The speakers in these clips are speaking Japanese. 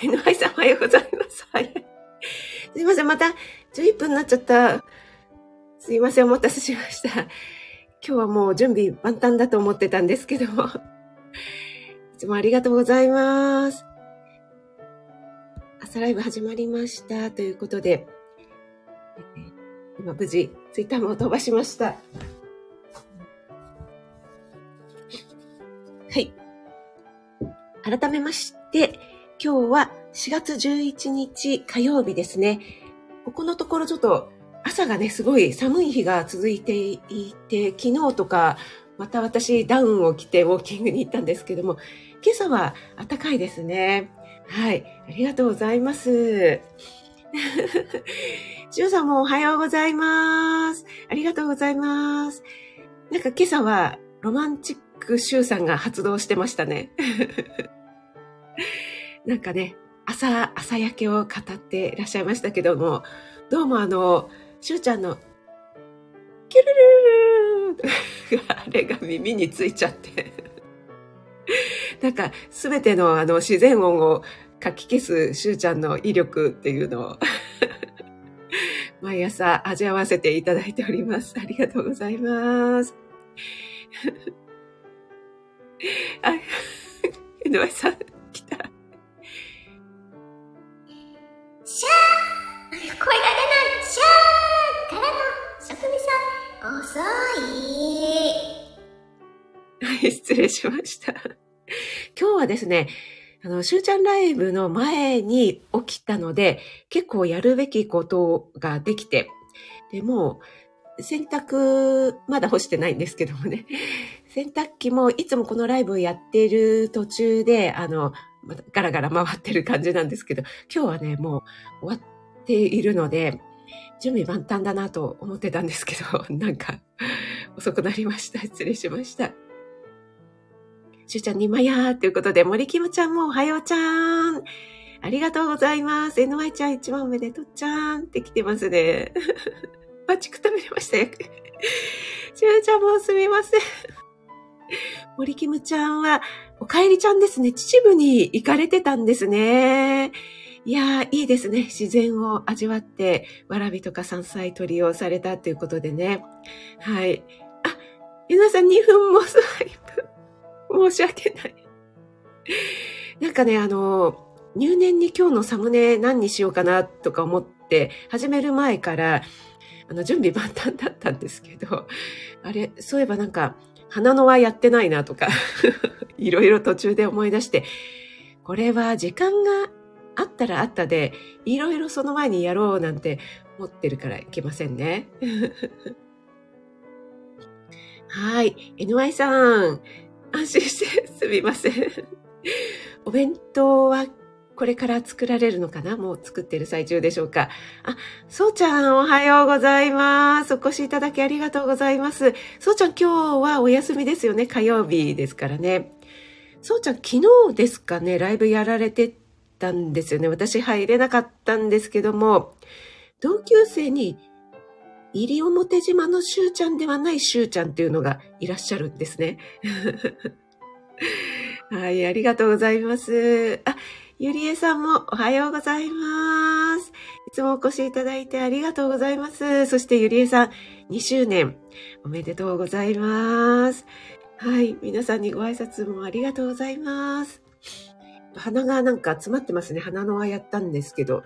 NY さんおはようございます。はい。すいません、また11分になっちゃった。すいません、お待たせしました。今日はもう準備万端だと思ってたんですけども。いつもありがとうございます。朝ライブ始まりましたということで、今無事ツイッターも飛ばしました。はい。改めまして、今日は4月11日火曜日ですね。ここのところちょっと朝がね、すごい寒い日が続いていて、昨日とか、また私ダウンを着てウォーキングに行ったんですけども、今朝は暖かいですね。はい。ありがとうございます。しゅうさんもおはようございます。ありがとうございます。なんか今朝はロマンチックシュウさんが発動してましたね。なんかね、朝、朝焼けを語っていらっしゃいましたけども、どうもあの、シュウちゃんの、キュルルルルあれが耳についちゃってなんか、すべてのあの自然音をかき消すシュウちゃんの威力っていうのを毎朝味わわせていただいております。ありがとうございます。あ、井上さん、来た。シャー声が出ないシャーからの職人さん、遅い。はい、失礼しました。今日はですね、あの、しゅうちゃんライブの前に起きたので、結構やるべきことができて、で、もう、洗濯、まだ干してないんですけどもね。洗濯機もいつもこのライブをやっている途中で、あの、ガラガラ回ってる感じなんですけど、今日はね、もう終わっているので、準備万端だなと思ってたんですけど、なんか遅くなりました。失礼しました。しゅうちゃんにまやーということで、森キムちゃんもおはようちゃん。ありがとうございます。NY ちゃん一番目でとっちゃんって来てますね。バチク食べれましたよ。しゅうちゃんもすみません。森キムちゃんは、お帰りちゃんですね。秩父に行かれてたんですね。いやー、いいですね。自然を味わって、わらびとか山菜取りをされたということでね。はい。あ、ゆなさん2分もスワイプ。申し訳ない。なんかね、あの、入念に今日のサムネ何にしようかなとか思って始める前からあの準備万端だったんですけど、あれ、そういえばなんか花の輪やってないなとか いろいろ途中で思い出して、これは時間があったらあったで、いろいろその前にやろうなんて思ってるからいけませんね。はい。NY さん、安心してすみません。お弁当はこれから作られるのかな？もう作ってる最中でしょうか？あ、そうちゃんおはようございます。お越しいただきありがとうございます。そうちゃん今日はお休みですよね？火曜日ですからね。そうちゃん昨日ですかね、ライブやられてたんですよね。私入れなかったんですけども、同級生に西表島のしゅうちゃんではないしゅうちゃんっていうのがいらっしゃるんですね。はい、ありがとうございます。あ、ゆりえさんもおはようございます。いつもお越しいただいてありがとうございます。そしてゆりえさん、2周年おめでとうございます。はい、皆さんにご挨拶もありがとうございます。鼻がなんか詰まってますね。鼻の輪やったんですけど。あ、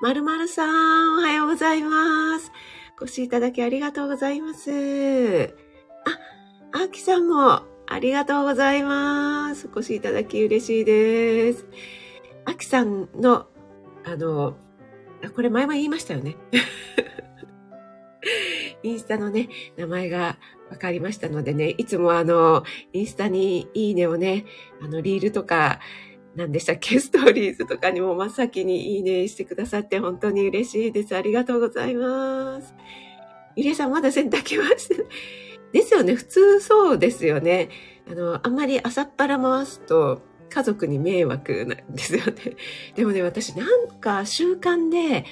まるまるさん、おはようございます。お越しいただきありがとうございます。あ、あきさんも、ありがとうございます。お越しいただき嬉しいです。あきさんの、あの、これ前も言いましたよね。インスタのね、名前が分かりましたのでね、いつもあの、インスタにいいねをね、あの、リールとか、何でしたっけ、ストーリーズとかにも真っ先にいいねしてくださって本当に嬉しいです。ありがとうございます。ゆりえさんまだ洗濯機回してですよね。普通そうですよね。あの、あんまり朝っぱら回すと家族に迷惑なんですよね。でもね、私なんか習慣で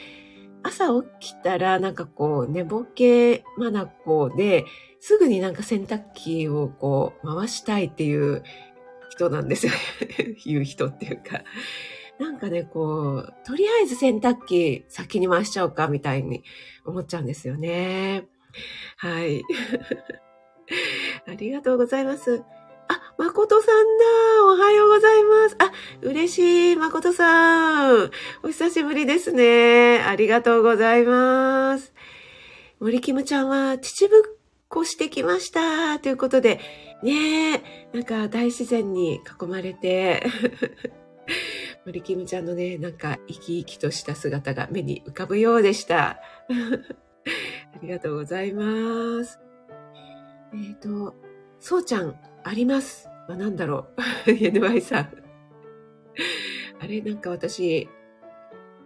朝起きたらなんかこう寝ぼけまなこで、すぐになんか洗濯機をこう回したいっていう人なんですよ。言う人っていうか。なんかね、こう、とりあえず洗濯機先に回しちゃおうかみたいに思っちゃうんですよね。はい。ありがとうございます。あ、誠さんだ。おはようございます。あ、嬉しい。誠さん。お久しぶりですね。ありがとうございます。森キムちゃんは秩父こしてきました。ということで、ねえ、なんか大自然に囲まれて、森キムちゃんのね、なんか生き生きとした姿が目に浮かぶようでした。ありがとうございます。えっ、ー、と、そうちゃん、あります。まあ、なんだろう。NY さん。あれ、なんか私、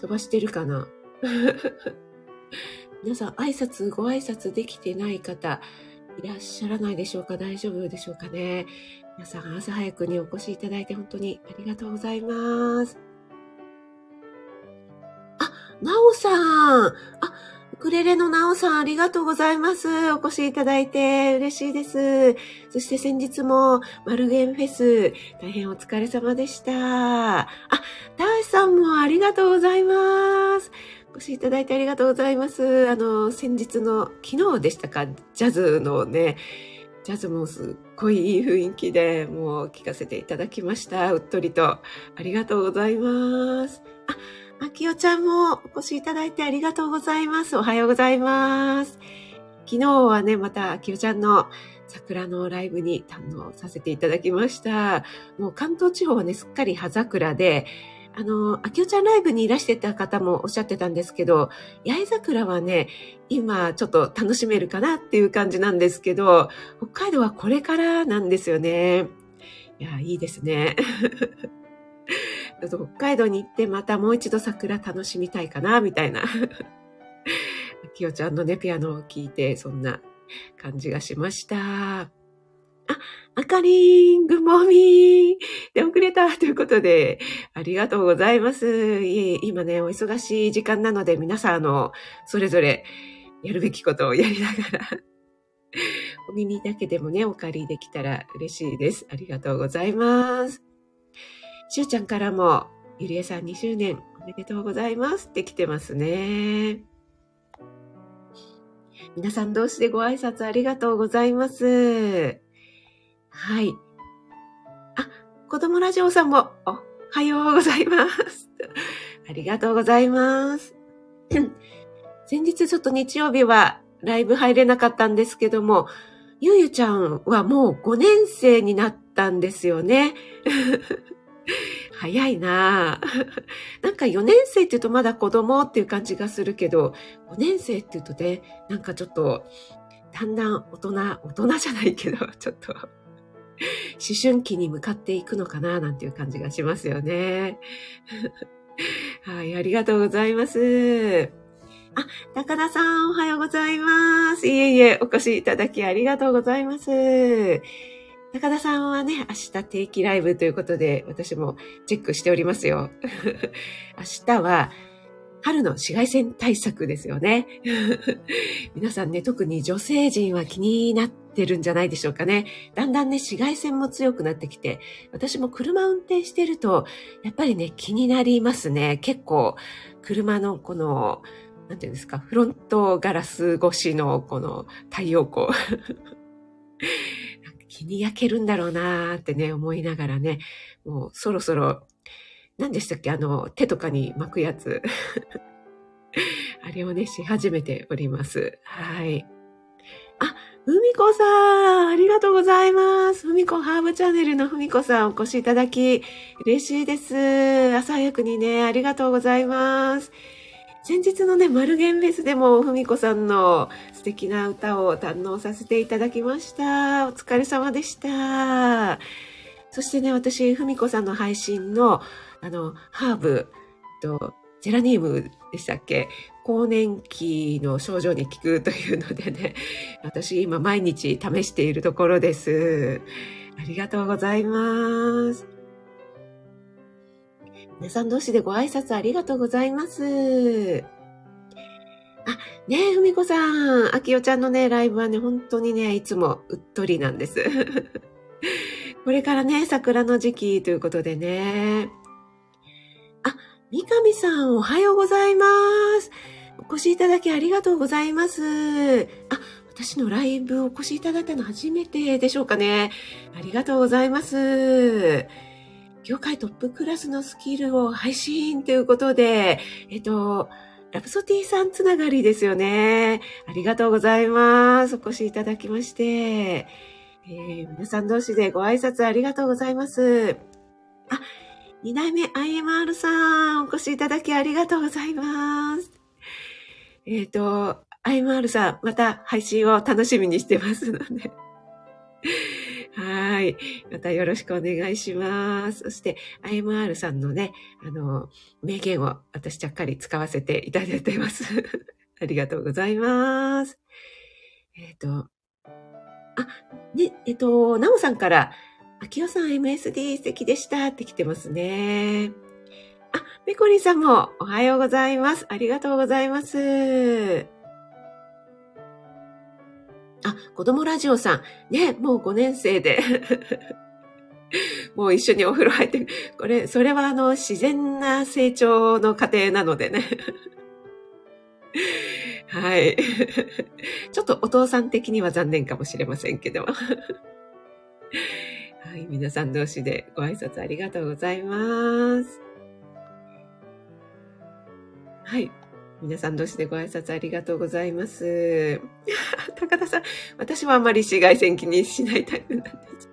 飛ばしてるかな 皆さん、挨拶、ご挨拶できてない方、いらっしゃらないでしょうか？大丈夫でしょうかね？皆さん朝早くにお越しいただいて本当にありがとうございます。あ、なおさん。あ、クレレのなおさんありがとうございます。お越しいただいて嬉しいです。そして先日もマルゲンフェス大変お疲れ様でした。あ、ダーシさんもありがとうございます。お越しいただいてありがとうございます。あの、先日の昨日でしたか？ジャズのね、ジャズもすっごいいい雰囲気で、もう聞かせていただきました。うっとりと。ありがとうございます。あ、あきおちゃんもお越しいただいてありがとうございます。おはようございます。昨日はね、またあきおちゃんの桜のライブに堪能させていただきました。もう関東地方はね、すっかり葉桜で、あの、秋代ちゃんライブにいらしてた方もおっしゃってたんですけど、八重桜はね、今ちょっと楽しめるかなっていう感じなんですけど、北海道はこれからなんですよね。いや、いいですね。北海道に行ってまたもう一度桜楽しみたいかな、みたいな。秋代ちゃんのね、ピアノを聴いて、そんな感じがしました。あ、あかりん、ぐもみーで遅れたということで、ありがとうございます。いえ、今ね、お忙しい時間なので、皆さん、あの、それぞれやるべきことをやりながら、お耳だけでもね、お借りできたら嬉しいです。ありがとうございます。しゅうちゃんからも、ゆりえさん2周年おめでとうございますって来てますね。皆さん同士でご挨拶ありがとうございます。はい。あ、子供ラジオさんも、おはようございます。ありがとうございます。先日ちょっと日曜日はライブ入れなかったんですけども、ゆうゆちゃんはもう5年生になったんですよね。早いな なんか4年生って言うとまだ子供っていう感じがするけど、5年生って言うとね、なんかちょっと、だんだん大人、大人じゃないけど、ちょっと思春期に向かっていくのかななんていう感じがしますよね。はい、ありがとうございます。あ、高田さん、おはようございます。いえいえ、お越しいただきありがとうございます。高田さんはね、明日定期ライブということで、私もチェックしておりますよ。明日は、春の紫外線対策ですよね。皆さんね、特に女性陣は気になってるんじゃないでしょうかね。だんだんね、紫外線も強くなってきて、私も車運転してると、やっぱりね、気になりますね。結構、車のこの、なんていうんですか、フロントガラス越しのこの太陽光。気に焼けるんだろうなーってね、思いながらね、もうそろそろ何でしたっけあの、手とかに巻くやつ。あれをね、し始めております。はい。あ、ふみこさん、ありがとうございます。ふみこハーブチャンネルのふみこさん、お越しいただき、嬉しいです。朝早くにね、ありがとうございます。先日のね、マルゲンフェスでも、ふみこさんの素敵な歌を堪能させていただきました。お疲れ様でした。そしてね、私、ふみこさんの配信のあの、ハーブとジェラニウムでしたっけ？更年期の症状に効くというのでね、私今毎日試しているところです。ありがとうございます。皆さん同士でご挨拶ありがとうございます。あ、ねえ、ふみこさん、あきおちゃんのね、ライブはね、本当にね、いつもうっとりなんです。これからね、桜の時期ということでね。あ、三上さんおはようございます。お越しいただきありがとうございます。あ、私のライブお越しいただいたの初めてでしょうかね。ありがとうございます。業界トップクラスのスキルを配信ということで、えっと、ラプソティさんつながりですよね。ありがとうございます。お越しいただきまして。えー、皆さん同士でご挨拶ありがとうございます。あ、二代目 IMR さん、お越しいただきありがとうございます。えっ、ー、と、IMR さん、また配信を楽しみにしてますので。はい。またよろしくお願いします。そして、IMR さんのね、あの、名言を私ちゃっかり使わせていただいてます。ありがとうございます。えっ、ー、と、あ、ね、えっ、ー、と、なおさんから、あきおさん MSD 素敵でしたって来てますね。あ、めこりさんもおはようございます。ありがとうございます。あ、子供ラジオさん。ね、もう5年生で。もう一緒にお風呂入って、これ、それはあの、自然な成長の過程なのでね。はい。ちょっとお父さん的には残念かもしれませんけど。はい。皆さん同士でご挨拶ありがとうございます。はい。皆さん同士でご挨拶ありがとうございます。高田さん、私はあまり紫外線気にしないタイプなんです。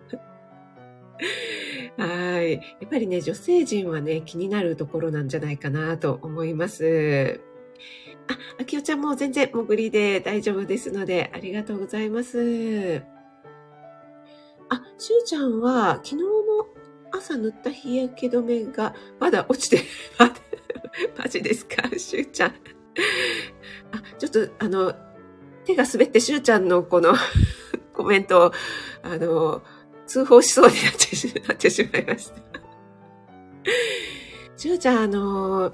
はい。やっぱりね、女性陣はね、気になるところなんじゃないかなと思います。あ、あきおちゃんも全然潜りで大丈夫ですので、ありがとうございます。あ、しゅうちゃんは昨日の朝塗った日焼け止めがまだ落ちて、マジですか？しゅうちゃん。あ、ちょっと、あの、手が滑ってしゅうちゃんのこの コメントを、あの、通報しそうになってしなってしまいました。しゅうちゃん、あの、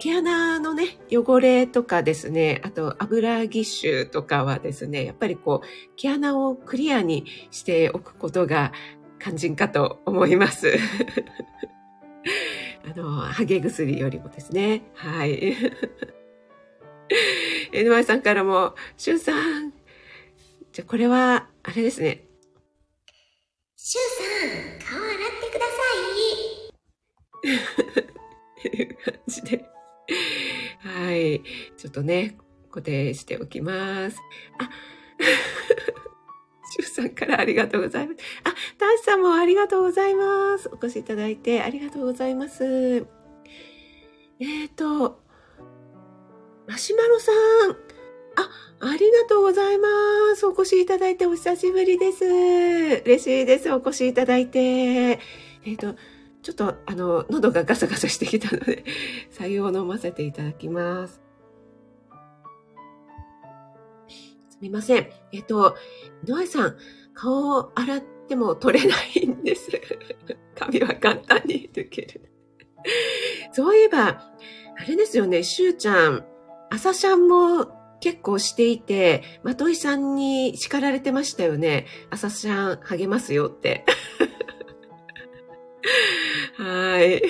毛穴のね、汚れとかですね、あと油ぎっしゅとかはですね、やっぱりこう、毛穴をクリアにしておくことが肝心かと思います。あの、ハゲ薬よりもですね。はい。NY さんからも、シュウさん。じゃ、これは、あれですね。シュウさん、顔洗ってください。っていう感じで。はい。ちょっとね、固定しておきます。あ、シュさんからありがとうございます。あ、タシさんもありがとうございます。お越しいただいてありがとうございます。えっ、ー、と、マシュマロさん。あ、ありがとうございます。お越しいただいてお久しぶりです。嬉しいです。お越しいただいて。えっ、ー、と、ちょっと、あの、喉がガサガサしてきたので、採用を飲ませていただきます。みません。えっ、と、井上さん、顔を洗っても取れないんです。髪は簡単に抜ける。そういえば、あれですよね、しゅうちゃん、朝シャンも結構していて、まといさんに叱られてましたよね。朝シャン励ますよって。はい。あ、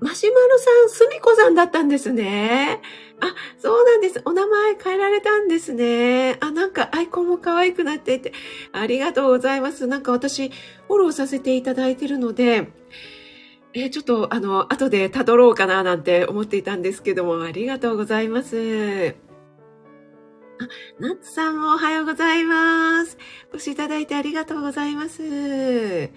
マシュマロさん、すみこさんだったんですね。あ、そうなんです。お名前変えられたんですね。あ、なんかアイコンも可愛くなっていて、ありがとうございます。なんか私、フォローさせていただいてるので、えちょっと、あの、後で辿ろうかななんて思っていたんですけども、ありがとうございます。あ、ナッツさんもおはようございます。お越しいただいてありがとうございます。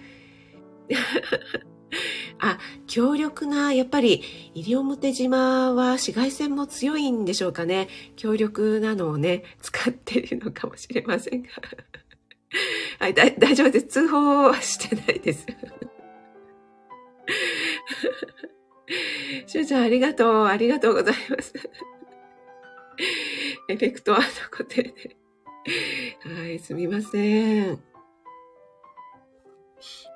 あ、強力な、やっぱり、西表島は紫外線も強いんでしょうかね。強力なのをね、使ってるのかもしれませんが。はい、大丈夫です。通報はしてないです。しゅうちゃん、ありがとう。ありがとうございます。エフェクトはの固定で。はい、すみません。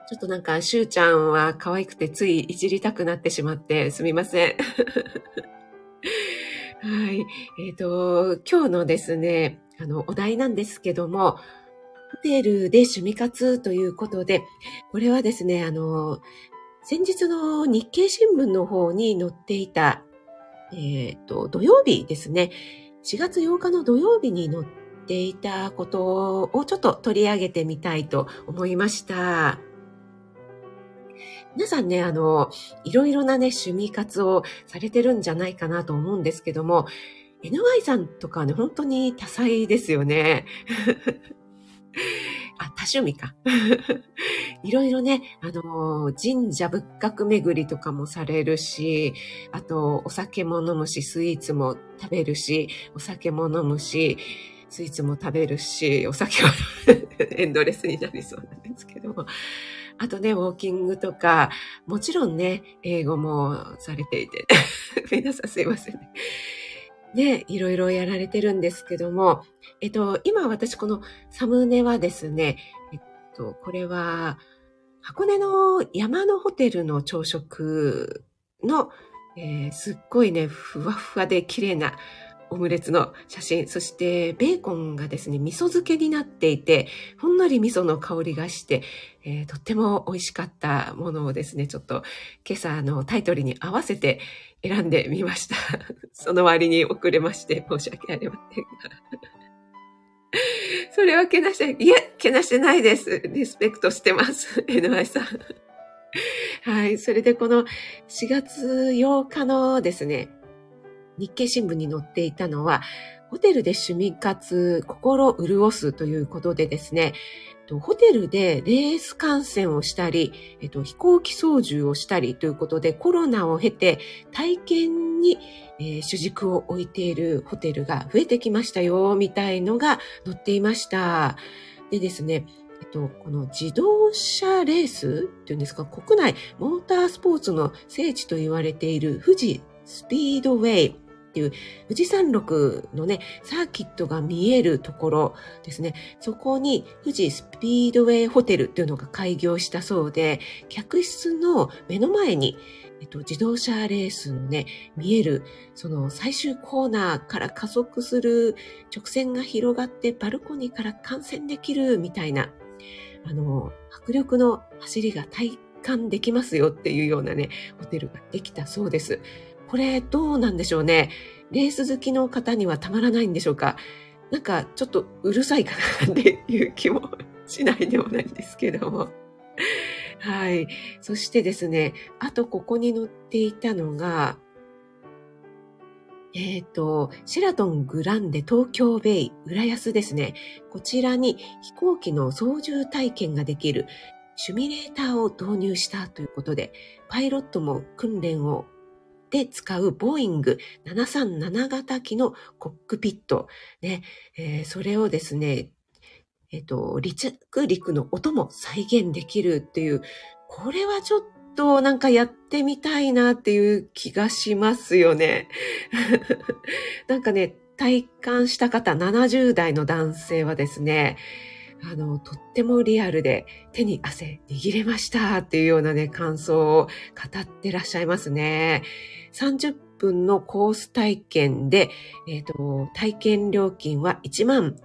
ちょっとなんか、しゅうちゃんは可愛くてついいじりたくなってしまってすみません。はい。えっ、ー、と、今日のですね、あの、お題なんですけども、ホテルで趣味活ということで、これはですね、あの、先日の日経新聞の方に載っていた、えっ、と、土曜日ですね。4月8日の土曜日に載っていたことをちょっと取り上げてみたいと思いました。皆さんね、あの、いろいろなね、趣味活をされてるんじゃないかなと思うんですけども、NY さんとかね、本当に多彩ですよね。あ、多趣味か。いろいろね、あの、神社仏閣巡りとかもされるし、あと、お酒も飲むし、スイーツも食べるし、お酒も飲むし、スイーツも食べるし、お酒は エンドレスになりそうなんですけども。あとね、ウォーキングとか、もちろんね、英語もされていて、皆さんすいませんね。ね、いろいろやられてるんですけども、えっと、今私このサムネはですね、えっと、これは、箱根の山のホテルの朝食の、えー、すっごいね、ふわふわで綺麗なオムレツの写真、そしてベーコンがですね、味噌漬けになっていて、ほんのり味噌の香りがして、えー、とっても美味しかったものをですね、ちょっと今朝のタイトルに合わせて選んでみました。その割に遅れまして申し訳ありませんが。それはけなして、いえ、けなしてないです。リスペクトしてます。NY さん。はい。それでこの4月8日のですね、日経新聞に載っていたのは、ホテルで趣味活、心潤すということでですね、ホテルでレース観戦をしたり、えっと、飛行機操縦をしたりということでコロナを経て体験に、えー、主軸を置いているホテルが増えてきましたよ、みたいのが載っていました。でですね、えっと、この自動車レースっていうんですか、国内モータースポーツの聖地と言われている富士スピードウェイっていう富士山麓のね、サーキットが見えるところですね。そこに富士スピードウェイホテルっていうのが開業したそうで、客室の目の前にえっと、自動車レースのね、見える、その最終コーナーから加速する直線が広がってバルコニーから観戦できるみたいな、あの、迫力の走りが体感できますよっていうようなね、ホテルができたそうです。これどうなんでしょうね。レース好きの方にはたまらないんでしょうか。なんかちょっとうるさいかなっていう気もしないでもないんですけども。はい。そしてですね、あとここに載っていたのが、えっ、ー、と、シェラトングランデ東京ベイ浦安ですね。こちらに飛行機の操縦体験ができるシミュレーターを導入したということで、パイロットも訓練をで使うボーイング737型機のコックピット。ね、えー、それをですね、えっ、ー、と、離着陸の音も再現できるっていう、これはちょっとなんかやってみたいなっていう気がしますよね。なんかね、体感した方、70代の男性はですね、あの、とってもリアルで手に汗握れましたっていうようなね、感想を語ってらっしゃいますね。30分のコース体験で、えっ、ー、と、体験料金は1万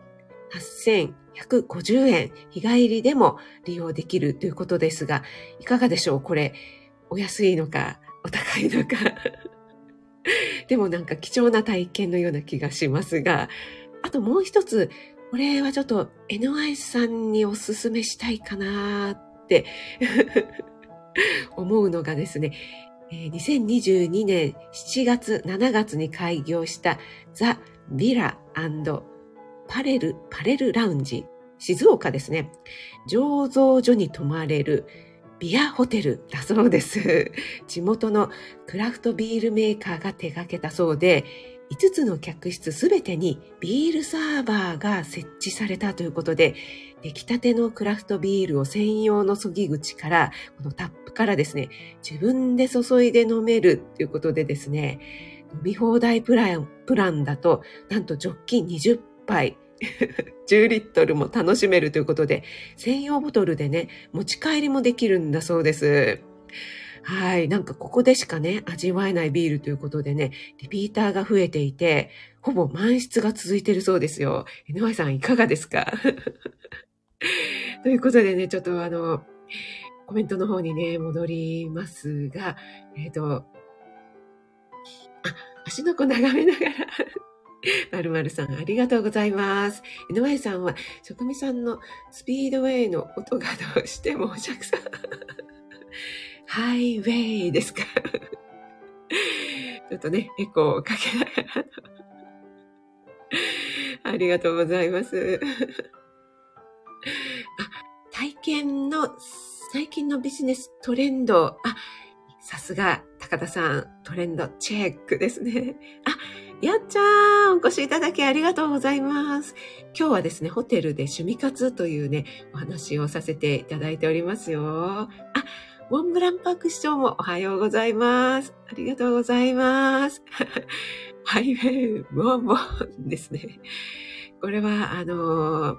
8150円、日帰りでも利用できるということですが、いかがでしょう？これ、お安いのか、お高いのか。でもなんか貴重な体験のような気がしますが、あともう一つ、これはちょっと NY さんにおすすめしたいかなって 思うのがですね、2022年7月7月に開業したザ・ビラパレル、パレルラウンジ、静岡ですね。醸造所に泊まれるビアホテルだそうです。地元のクラフトビールメーカーが手掛けたそうで、5つの客室すべてにビールサーバーが設置されたということで、出来たてのクラフトビールを専用の注ぎ口から、このタップからですね、自分で注いで飲めるということでですね、飲み放題プランプランだと、なんとジョッキ20杯、10リットルも楽しめるということで、専用ボトルでね、持ち帰りもできるんだそうです。はい。なんかここでしかね、味わえないビールということでね、リピーターが増えていて、ほぼ満室が続いてるそうですよ。NY さんいかがですか？ということでね、ちょっとあの、コメントの方にね、戻りますが、えっ、ー、と、あ、足の子眺めながら まるまるさん、ありがとうございます。NY さんは、職味さんのスピードウェイの音がどうしてもお釈さん。ハイウェイですか？ちょっとね、エコーをかけながら。ありがとうございます。あ、体験の、最近のビジネストレンド。あ、さすが、高田さん、トレンドチェックですね。あ、やっちゃん、お越しいただきありがとうございます。今日はですね、ホテルで趣味活というね、お話をさせていただいておりますよ。あ、モンブランパーク市長もおはようございます。ありがとうございます。ハイウェイ、モンモンですね。これは、あのー、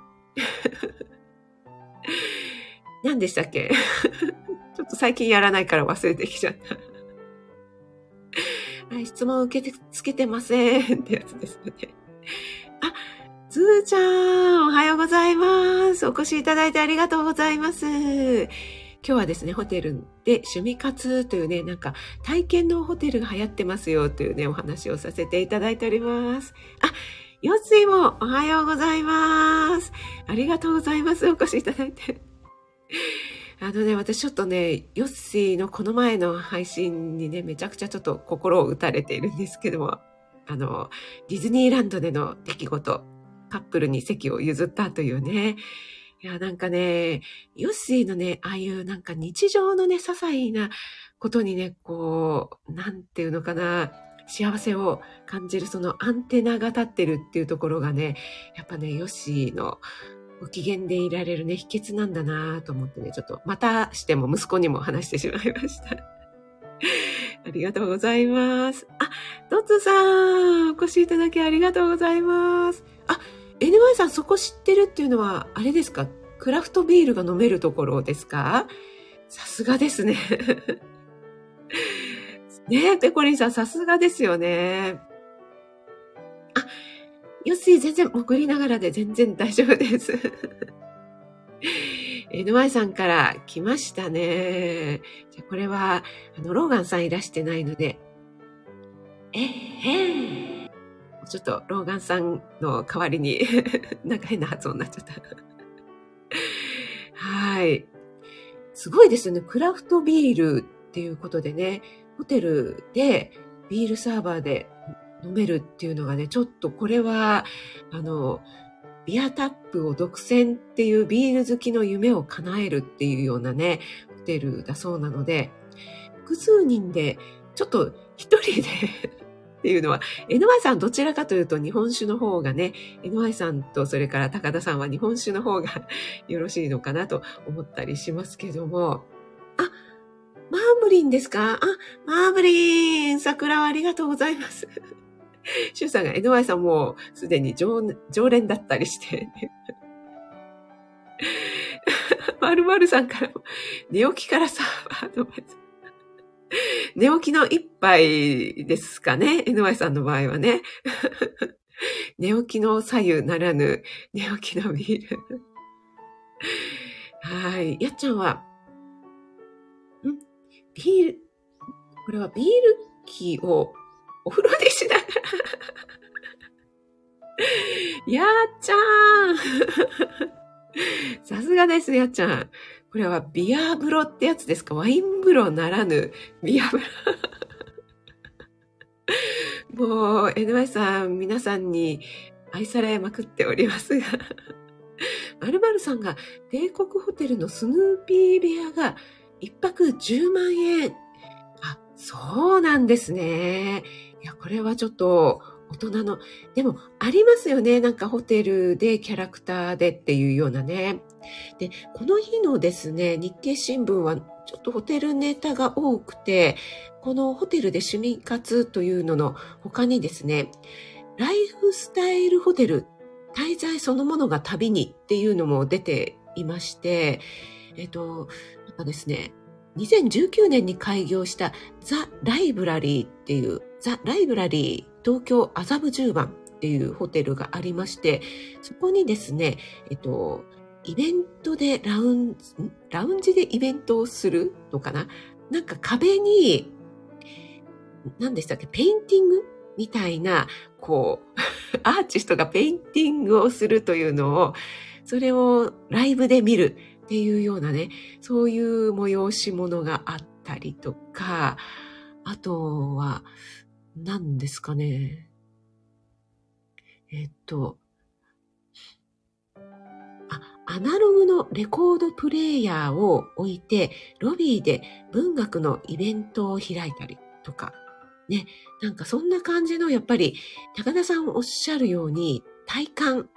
何でしたっけ？ちょっと最近やらないから忘れてきちゃった。はい、質問受け付けてませんってやつですね。あ、ずーちゃん、おはようございます。お越しいただいてありがとうございます。今日はですね、ホテルで趣味活というね、なんか体験のホテルが流行ってますよというね、お話をさせていただいております。あ、よついもおはようございます。ありがとうございます。お越しいただいて。あのね、私ちょっとね、ヨッシーのこの前の配信にね、めちゃくちゃちょっと心を打たれているんですけども、あの、ディズニーランドでの出来事、カップルに席を譲ったというね、いや、なんかね、ヨッシーのね、ああいうなんか日常のね、些細なことにね、こう、なんていうのかな、幸せを感じるそのアンテナが立ってるっていうところがね、やっぱね、ヨッシーのご機嫌でいられるね、秘訣なんだなと思ってね、ちょっとまたしても息子にも話してしまいました。ありがとうございます。あ、ドッツさん、お越しいただきありがとうございます。あ、NY さんそこ知ってるっていうのは、あれですか？クラフトビールが飲めるところですか？さすがですね。ねえ、ペコリンさんさすがですよね。あ、よし、全然潜りながらで全然大丈夫です。NY さんから来ましたね。じゃこれは、あの、ローガンさんいらしてないので、えへん。ちょっと、ローガンさんの代わりに なんか変な発音になっちゃったはい。すごいですよね。クラフトビールっていうことでね、ホテルでビールサーバーで飲めるっていうのがね、ちょっとこれは、あの、ビアタップを独占っていうビール好きの夢を叶えるっていうようなね、ホテルだそうなので、複数人で、ちょっと一人でっていうのは、NY さんどちらかというと日本酒の方がね、NY さんとそれから高田さんは日本酒の方が よろしいのかなと思ったりしますけども、あ、マーブリンですか？あ、マーブリン桜をありがとうございます。シュウさんが NY さんもうすでに常連だったりして、まるまるさんからも、寝起きからさ、アドバイス。寝起きの一杯ですかね ?NY さんの場合はね。寝起きの左右ならぬ、寝起きのビール。はい。やっちゃんは、ん？ビール、これはビール機をお風呂でしながら やっちゃーんさすがです、やっちゃん。これはビア風呂ってやつですか？ワイン風呂ならぬビア風呂。もう、NY さん、皆さんに愛されまくっておりますが。まるさんが帝国ホテルのスヌーピー部屋が一泊10万円。あ、そうなんですね。いや、これはちょっと大人の、でもありますよね。なんかホテルでキャラクターでっていうようなね。で、この日のですね、日経新聞はちょっとホテルネタが多くて、このホテルで趣味活というのの他にですね、ライフスタイルホテル、滞在そのものが旅にっていうのも出ていまして、えっと、なんかですね、2019年に開業したザ・ライブラリーっていうザ・ライブラリー東京麻布十番っていうホテルがありまして、そこにですね、えっと、イベントでラウンジ、ラウンジでイベントをするのかな？なんか壁に、何でしたっけ、ペインティングみたいな、こう、アーティストがペインティングをするというのを、それをライブで見るっていうようなね、そういう催し物があったりとか、あとは、何ですかね。えっと、アナログのレコードプレイヤーを置いて、ロビーで文学のイベントを開いたりとか、ね、なんかそんな感じの、やっぱり、高田さんおっしゃるように、体感、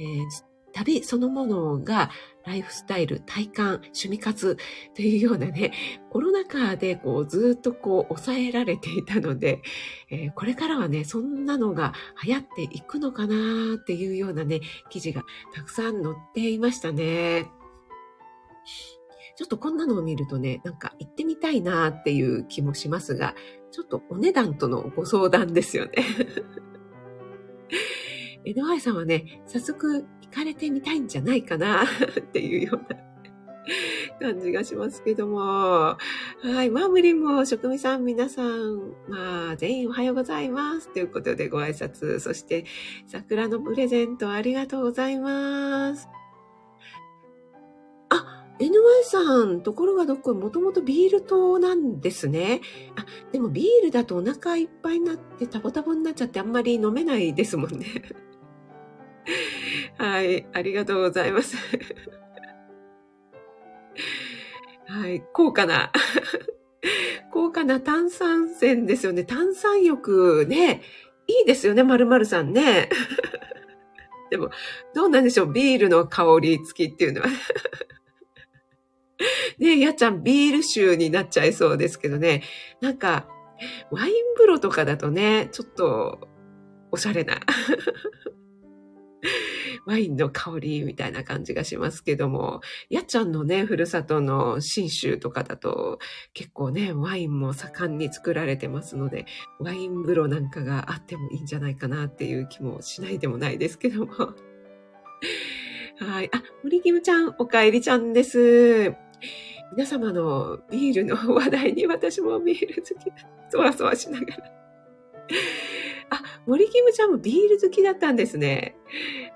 えー旅そのものがライフスタイル、体感、趣味活というようなね、コロナ禍でこうずっとこう抑えられていたので、えーこれからはね、そんなのが流行っていくのかなっていうようなね、記事がたくさん載っていましたね。ちょっとこんなのを見るとね、なんか行ってみたいなっていう気もしますが、ちょっとお値段とのご相談ですよね。NY さんはね、早速かれてみたいんじゃないかな っていうような感じがしますけども。はい。マームリンも職味さん皆さん、まあ、全員おはようございます。ということでご挨拶。そして、桜のプレゼントありがとうございます。あ、NY さん、ところがどっこい、もともとビール糖なんですね。あ、でもビールだとお腹いっぱいになってタボタボになっちゃってあんまり飲めないですもんね。はい、ありがとうございます。はい、高価な、高価な炭酸泉ですよね。炭酸浴ね、いいですよね、まるまるさんね。でも、どうなんでしょう、ビールの香り付きっていうのは。ねやっちゃん、ビール臭になっちゃいそうですけどね。なんか、ワイン風呂とかだとね、ちょっと、おしゃれな。ワインの香りみたいな感じがしますけども、やっちゃんのね、ふるさとの新州とかだと結構ね、ワインも盛んに作られてますので、ワイン風呂なんかがあってもいいんじゃないかなっていう気もしないでもないですけども。はい。あ、森キムちゃん、おかえりちゃんです。皆様のビールの話題に私もビール好きだ。そわそわしながら。森キムちゃんもビール好きだったんですね。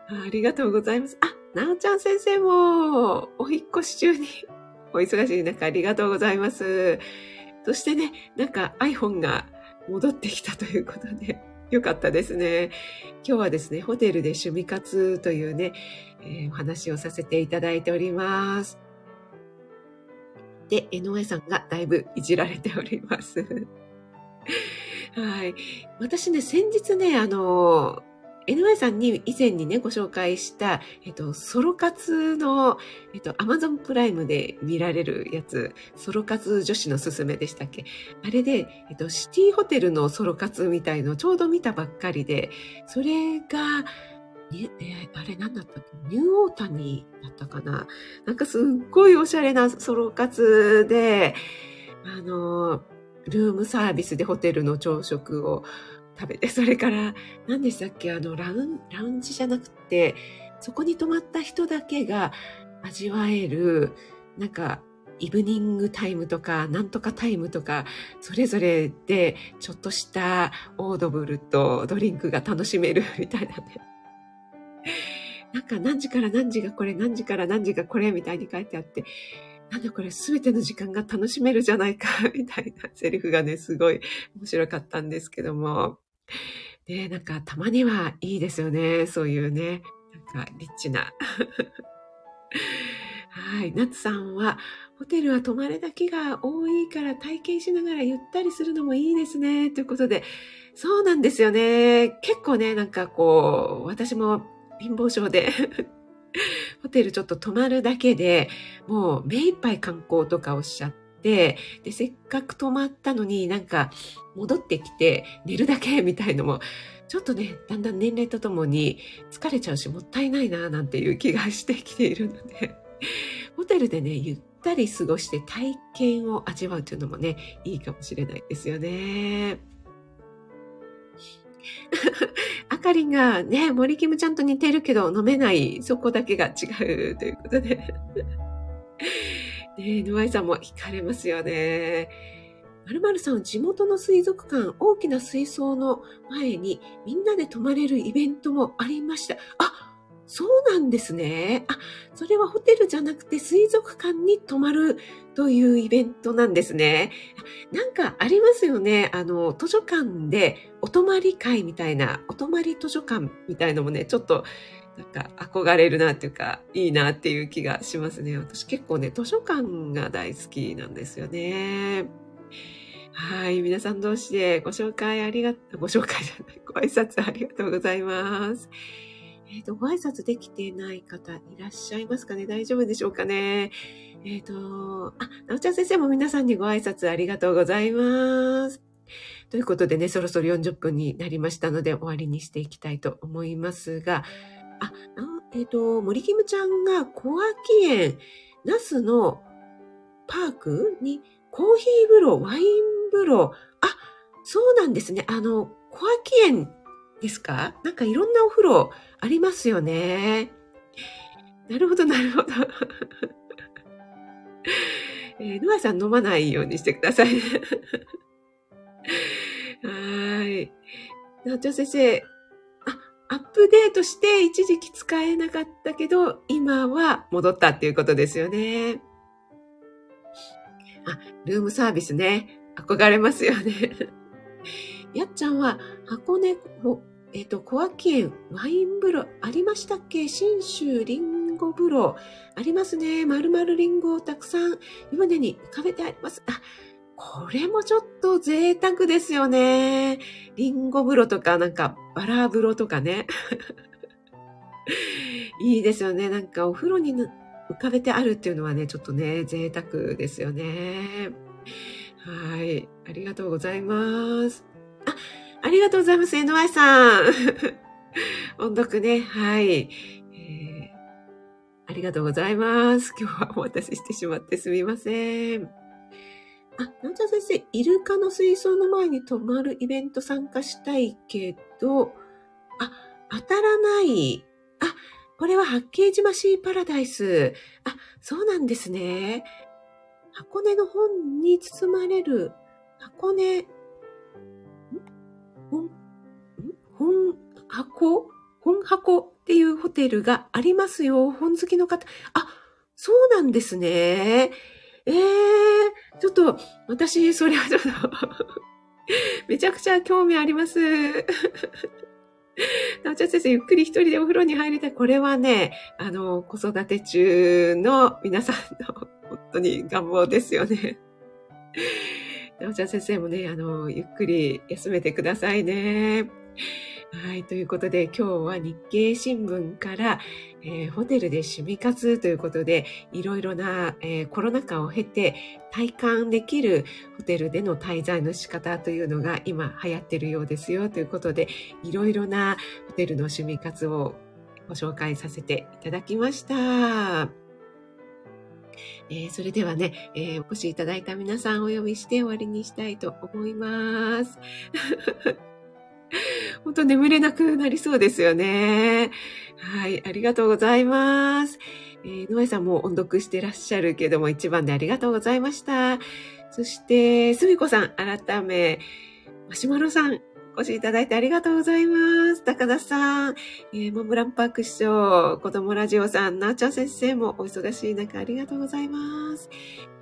ありがとうございます。あ、なおちゃん先生も、お引っ越し中に、お忙しい中ありがとうございます。そしてね、なんか iPhone が戻ってきたということで、よかったですね。今日はですね、ホテルで趣味活というね、えーお話をさせていただいております。で、江上さんがだいぶいじられております。はい。私ね、先日ね、あの、NY さんに以前にね、ご紹介した、えっと、ソロ活の、えっと、Amazon プライムで見られるやつ、ソロ活女子のすすめでしたっけ？あれで、えっと、シティホテルのソロ活みたいのをちょうど見たばっかりで、それが、にえあれ何だったっけ？ニューオータニーだったかな？なんかすっごいおしゃれなソロ活で、あの、ルームサービスでホテルの朝食を食べて、それから、何でしたっけあの、ラウン、ラウンジじゃなくて、そこに泊まった人だけが味わえる、なんか、イブニングタイムとか、なんとかタイムとか、それぞれで、ちょっとしたオードブルとドリンクが楽しめる みたいなね。なんか何時から何時がこれ、何時から何時がこれみたいに書いてあって、なんだこれすべての時間が楽しめるじゃないか、みたいなセリフがね、すごい面白かったんですけども。ねなんかたまにはいいですよね。そういうね、なんかリッチな。はい。ナツさんは、ホテルは泊まれだけが多いから体験しながらゆったりするのもいいですね。ということで、そうなんですよね。結構ね、なんかこう、私も貧乏症で、ホテルちょっと泊まるだけでもう目いっぱい観光とかをしゃって、で、せっかく泊まったのになんか戻ってきて寝るだけみたいのも、ちょっとね、だんだん年齢とともに疲れちゃうしもったいないななんていう気がしてきているので、ホテルでね、ゆったり過ごして体験を味わうというのもね、いいかもしれないですよね。あかりがね、森キムちゃんと似てるけど飲めない、そこだけが違うということで。ねえ、ぬわいさんも惹かれますよね。まるまるさん、地元の水族館、大きな水槽の前にみんなで泊まれるイベントもありました。あ、そうなんですね。あ、それはホテルじゃなくて水族館に泊まるというイベントなんですね。なんかありますよね。あの、図書館でお泊り会みたいな、お泊り図書館みたいのもね、ちょっとなんか憧れるなっていうか、いいなっていう気がしますね。私結構ね、図書館が大好きなんですよね。はい。皆さん同士でご紹介ありがとう、ご紹介じゃない、ご挨拶ありがとうございます。えっ、ー、と、ご挨拶できてない方いらっしゃいますかね？大丈夫でしょうかね？えっ、ー、と、あ、なおちゃん先生も皆さんにご挨拶ありがとうございます。ということでね、そろそろ40分になりましたので終わりにしていきたいと思いますが、あ、えっ、ー、と、森キムちゃんが小秋園、那須のパークにコーヒー風呂、ワイン風呂、あ、そうなんですね。あの、小秋園ですか？なんかいろんなお風呂ありますよね。なるほど、なるほど。えー、ノアさん飲まないようにしてくださいね。はい。なちょ先生、あ、アップデートして一時期使えなかったけど、今は戻ったっていうことですよね。あ、ルームサービスね。憧れますよね。やっちゃんは箱根えっ、ー、と、小脇園ワイン風呂ありましたっけ？新州リンゴ風呂ありますね。まるまるリンゴをたくさん湯船に浮かべてあります。あ、これもちょっと贅沢ですよね。リンゴ風呂とか、なんかバラ風呂とかね。いいですよね。なんかお風呂に浮かべてあるっていうのはね、ちょっとね、贅沢ですよね。はい。ありがとうございます。あ、りがとうございます、NY さん。音読ね、はい、えー。ありがとうございます。今日はお待たせしてしまってすみません。あ、なんちゃ先生、イルカの水槽の前に泊まるイベント参加したいけど、あ、当たらない。あ、これは八景島シーパラダイス。あ、そうなんですね。箱根の本に包まれる箱根本、本箱？本箱っていうホテルがありますよ。本好きの方。あ、そうなんですね。ええー、ちょっと、私、それはちょっと めちゃくちゃ興味あります。なおちゃん先生、ゆっくり一人でお風呂に入りたい。これはね、あの、子育て中の皆さんの本当に願望ですよね。なおちゃん先生もね、あの、ゆっくり休めてくださいね。はい。ということで、今日は日経新聞から、えー、ホテルで趣味活ということで、いろいろな、えー、コロナ禍を経て体感できるホテルでの滞在の仕方というのが今流行ってるようですよということで、いろいろなホテルの趣味活をご紹介させていただきました。えー、それではね、えー、お越しいただいた皆さんお呼びして終わりにしたいと思います。本当眠れなくなりそうですよね。はい、ありがとうございます。えー、野江さんも音読してらっしゃるけども、一番でありがとうございました。そして、すみこさん、改め、マシュマロさん、お越しいただいてありがとうございます。高田さん、えー、モンブランパーク師匠、子供ラジオさん、なーちゃん先生もお忙しい中ありがとうございます。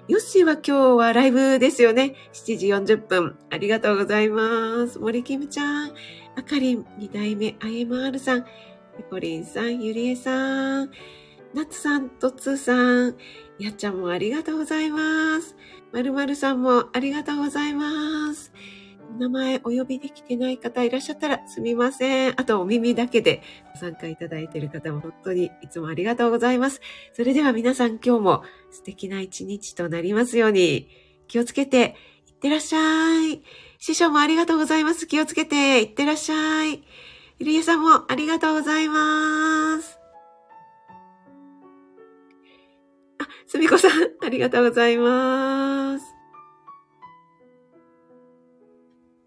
ヨッシーは今日はライブですよね。7時40分。ありがとうございます。森キムちゃん、あかりん、2代目 IMR さん、ペコリンさん、ゆりえさん、ナツさん、トッツーさん、やっちゃんもありがとうございます。まるまるさんもありがとうございます。お名前お呼びできてない方いらっしゃったらすみません。あとお耳だけでご参加いただいている方も本当にいつもありがとうございます。それでは皆さん今日も素敵な一日となりますように気をつけていってらっしゃい。師匠もありがとうございます。気をつけていってらっしゃい。ゆりえさんもありがとうございます。あ、すみこさん、ありがとうございます。